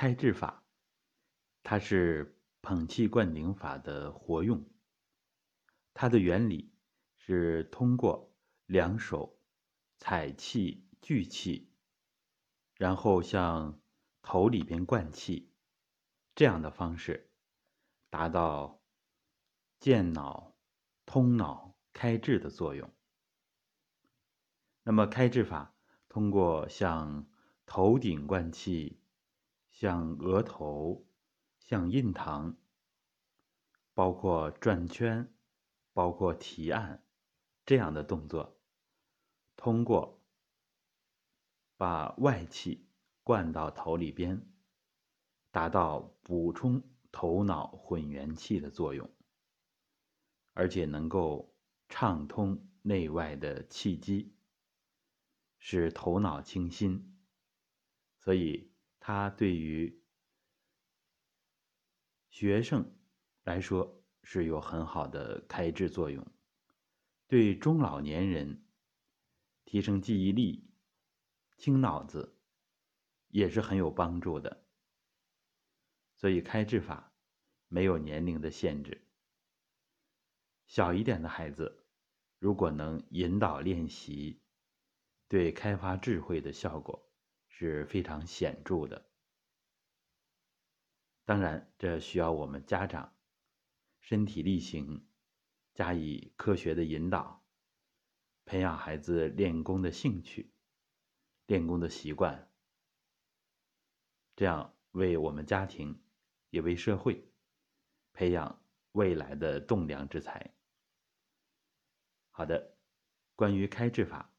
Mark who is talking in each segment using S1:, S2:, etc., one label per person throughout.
S1: 开智法，它是捧气灌顶法的活用。它的原理是通过两手采气聚气，然后向头里边灌气，这样的方式达到健脑、通脑、开智的作用。那么开智法通过向头顶灌气，像额头、像印堂，包括转圈。包括提按这样的动作，通过把外气灌到头里边，达到补充头脑混元气的作用，而且能够畅通内外的气机，使头脑清新。所以，它对于学生来说。是有很好的开智作用，对中老年人提升记忆力、清脑子也是很有帮助的。所以开智法没有年龄的限制，小一点的孩子如果能引导练习，对开发智慧的效果是非常显著的。当然，这需要我们家长。身体力行，加以科学的引导，培养孩子练功的兴趣、练功的习惯，这样为我们家庭也为社会培养未来的栋梁之才。好的，关于开智法，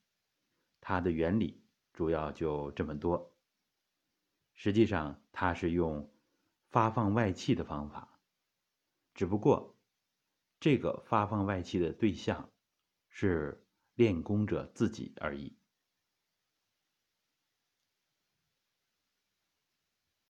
S1: 它的原理主要就这么多。实际上，它是用发放外气的方法。只不过，这个发放外气的对象是练功者自己而已。